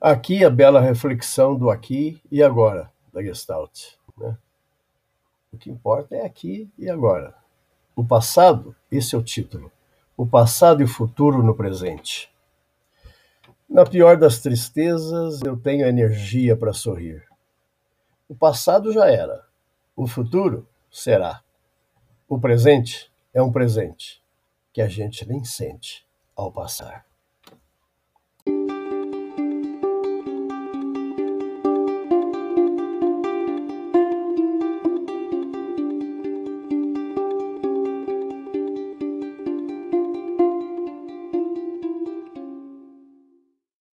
Aqui a bela reflexão do aqui e agora da Gestalt. Né? O que importa é aqui e agora. O passado, esse é o título. O passado e o futuro no presente. Na pior das tristezas, eu tenho energia para sorrir. O passado já era, o futuro será. O presente é um presente que a gente nem sente ao passar.